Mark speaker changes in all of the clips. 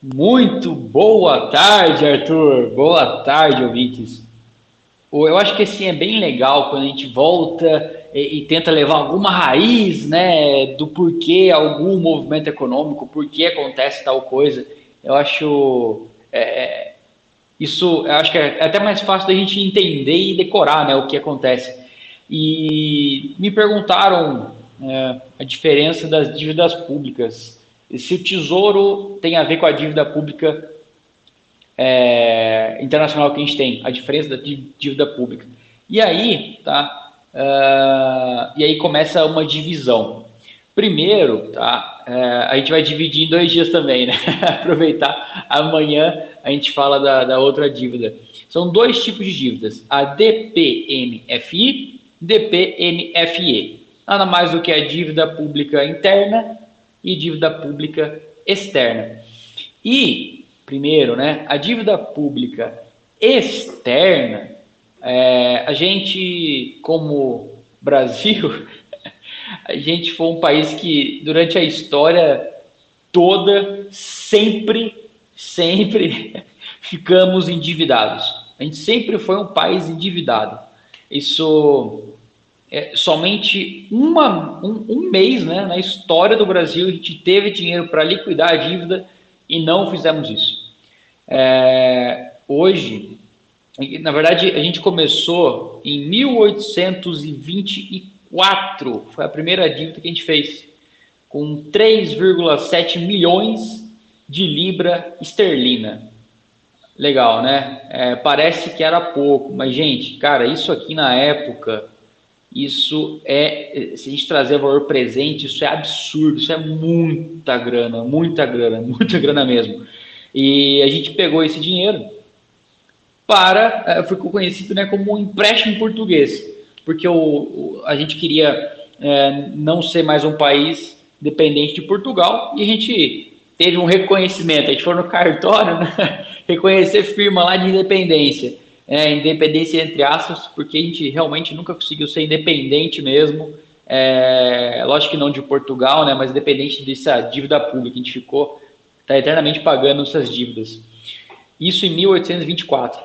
Speaker 1: Muito boa tarde, Arthur. Boa tarde, ouvintes. Eu acho que assim é bem legal quando a gente volta e, e, tenta levar alguma raiz, né, do porquê algum movimento econômico, por que acontece tal coisa. Eu acho é, isso, eu acho que é até mais fácil da gente entender e decorar, né, o que acontece. E me perguntaram é, a diferença das dívidas públicas se o tesouro tem a ver com a dívida pública é, internacional que a gente tem, a diferença da dívida pública. E aí, tá? Uh, e aí começa uma divisão. Primeiro, tá? Uh, a gente vai dividir em dois dias também, né? Aproveitar amanhã a gente fala da, da outra dívida. São dois tipos de dívidas: a DPMFI, DPMFE. Nada mais do que a dívida pública interna e dívida pública externa. E, primeiro, né, a dívida pública externa, é, a gente, como Brasil, a gente foi um país que, durante a história toda, sempre, sempre ficamos endividados. A gente sempre foi um país endividado. Isso é, somente uma, um, um, mês né, na história do Brasil a gente teve dinheiro para liquidar a dívida e não fizemos isso. É, hoje, na verdade, a gente começou em 1824, foi a primeira dívida que a gente fez, com 3,7 milhões de libra esterlina. Legal, né? É, parece que era pouco, mas, gente, cara, isso aqui na época isso é, se a gente trazer valor presente, isso é absurdo, isso é muita grana, muita grana, muita grana mesmo. E a gente pegou esse dinheiro para, é, foi conhecido né, como um empréstimo português, porque o, o a gente queria é, não ser mais um país dependente de Portugal e a gente teve um reconhecimento, a gente foi no cartório né, reconhecer firma lá de independência é, independência entre aspas, porque a gente realmente nunca conseguiu ser independente mesmo. É, lógico que não de Portugal, né, mas independente dessa dívida pública, a gente ficou tá eternamente pagando essas dívidas. Isso em 1824.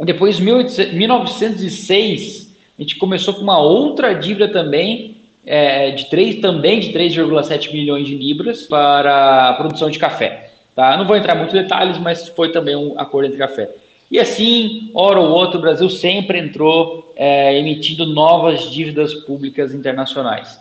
Speaker 1: Depois, em 1906, a gente começou com uma outra dívida também, é, de 3, também de 3,7 milhões de libras para a produção de café. Tá? Não vou entrar muito em detalhes, mas foi também um acordo entre café. E assim, hora ou outra, o Brasil sempre entrou é, emitindo novas dívidas públicas internacionais.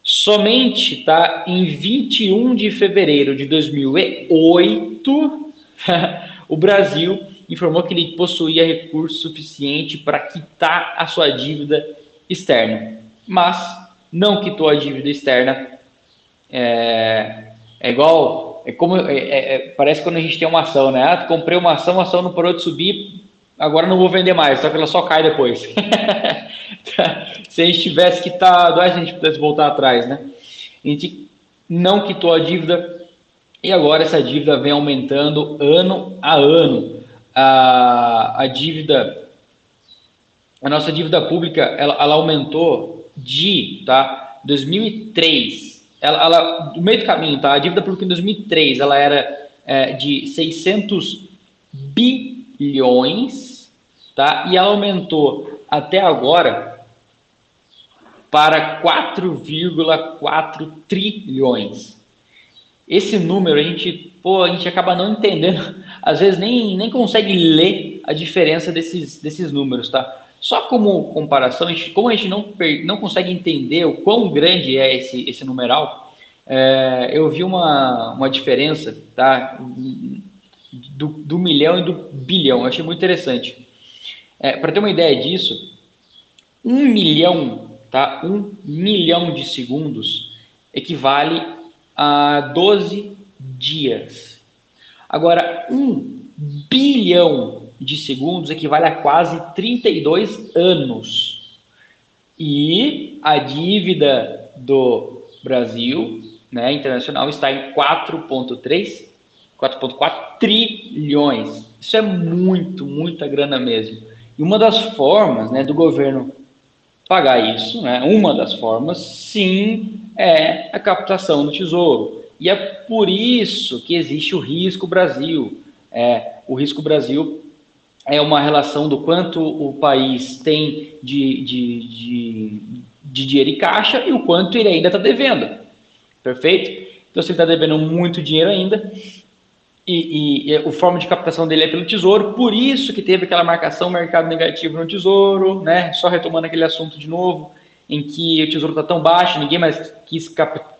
Speaker 1: Somente tá, em 21 de fevereiro de 2008, o Brasil informou que ele possuía recurso suficiente para quitar a sua dívida externa, mas não quitou a dívida externa. É, é igual é como é, é, é, parece quando a gente tem uma ação, né? Ah, comprei uma ação, a ação não parou de subir, agora não vou vender mais, só que ela só cai depois. se a gente tivesse quitado, a gente pudesse voltar atrás, né? A gente não quitou a dívida e agora essa dívida vem aumentando ano a ano. A, a dívida, a nossa dívida pública, ela, ela aumentou de, tá? 2003 ela, ela, do meio do caminho, tá? A dívida pública em 2003, ela era é, de 600 bilhões, tá? E ela aumentou até agora para 4,4 trilhões. Esse número a gente, pô, a gente acaba não entendendo, às vezes nem, nem consegue ler a diferença desses, desses números, tá? Só como comparação, como a gente não, não consegue entender o quão grande é esse, esse numeral, é, eu vi uma, uma diferença tá, do, do milhão e do bilhão. Eu achei muito interessante. É, Para ter uma ideia disso, um milhão, tá, um milhão de segundos equivale a 12 dias. Agora, um bilhão de segundos equivale a quase 32 anos. E a dívida do Brasil, né, internacional, está em 4,3, 4,4 trilhões. Isso é muito, muita grana mesmo. E uma das formas né, do governo pagar isso, né, uma das formas, sim, é a captação do tesouro. E a por isso que existe o risco Brasil. É, o risco Brasil é uma relação do quanto o país tem de, de, de, de dinheiro em caixa e o quanto ele ainda está devendo. Perfeito? Então, se ele está devendo muito dinheiro ainda, e, e, e, a forma de captação dele é pelo Tesouro, por isso que teve aquela marcação mercado negativo no Tesouro, né? Só retomando aquele assunto de novo, em que o Tesouro está tão baixo, ninguém mais quis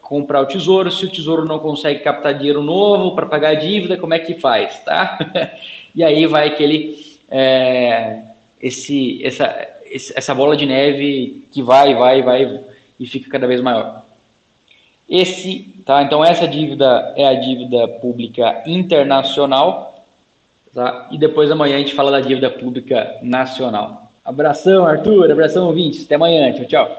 Speaker 1: comprar o Tesouro, se o Tesouro não consegue captar dinheiro novo para pagar a dívida, como é que faz, tá? e aí vai aquele, é, esse, essa, essa bola de neve que vai, vai, vai e fica cada vez maior. Esse, tá? Então essa dívida é a dívida pública internacional, tá? E depois amanhã a gente fala da dívida pública nacional. Abração, Arthur, abração ouvintes. Até amanhã. Tchau, tchau.